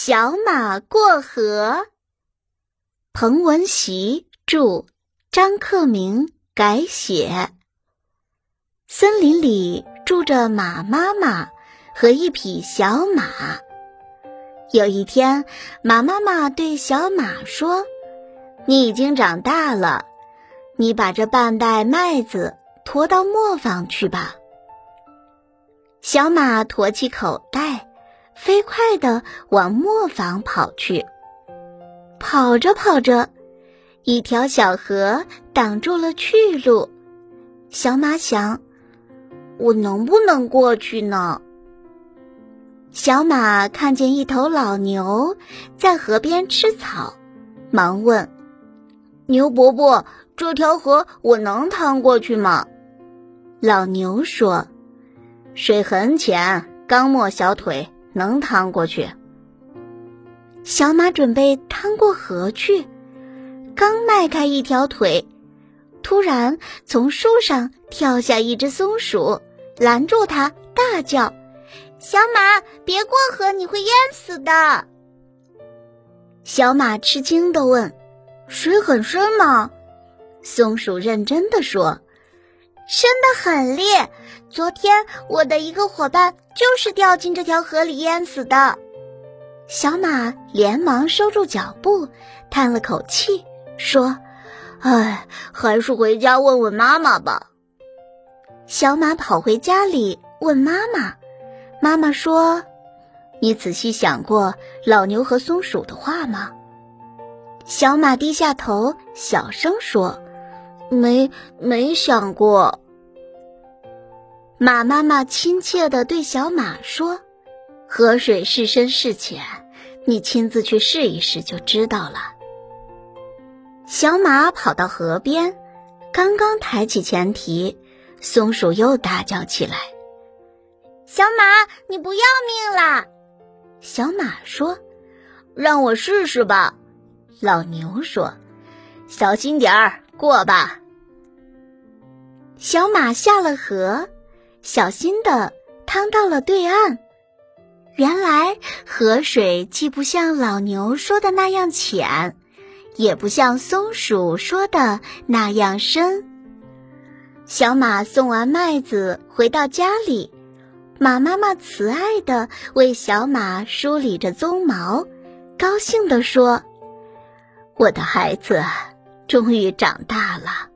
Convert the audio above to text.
小马过河。彭文习著，张克明改写。森林里住着马妈妈和一匹小马。有一天，马妈妈对小马说：“你已经长大了，你把这半袋麦子驮到磨坊去吧。”小马驮起口袋。飞快地往磨坊跑去，跑着跑着，一条小河挡住了去路。小马想：“我能不能过去呢？”小马看见一头老牛在河边吃草，忙问：“牛伯伯，这条河我能趟过去吗？”老牛说：“水很浅，刚没小腿。”能趟过去。小马准备趟过河去，刚迈开一条腿，突然从树上跳下一只松鼠，拦住它，大叫：“小马，别过河，你会淹死的！”小马吃惊的问：“水很深吗？”松鼠认真的说。深的很烈，昨天我的一个伙伴就是掉进这条河里淹死的。小马连忙收住脚步，叹了口气，说：“唉，还是回家问问妈妈吧。”小马跑回家里问妈妈，妈妈说：“你仔细想过老牛和松鼠的话吗？”小马低下头，小声说。没没想过。马妈妈亲切地对小马说：“河水是深是浅，你亲自去试一试就知道了。”小马跑到河边，刚刚抬起前蹄，松鼠又大叫起来：“小马，你不要命啦！”小马说：“让我试试吧。”老牛说：“小心点儿。”过吧，小马下了河，小心的趟到了对岸。原来河水既不像老牛说的那样浅，也不像松鼠说的那样深。小马送完麦子回到家里，马妈妈慈爱的为小马梳理着鬃毛，高兴地说：“我的孩子。”终于长大了。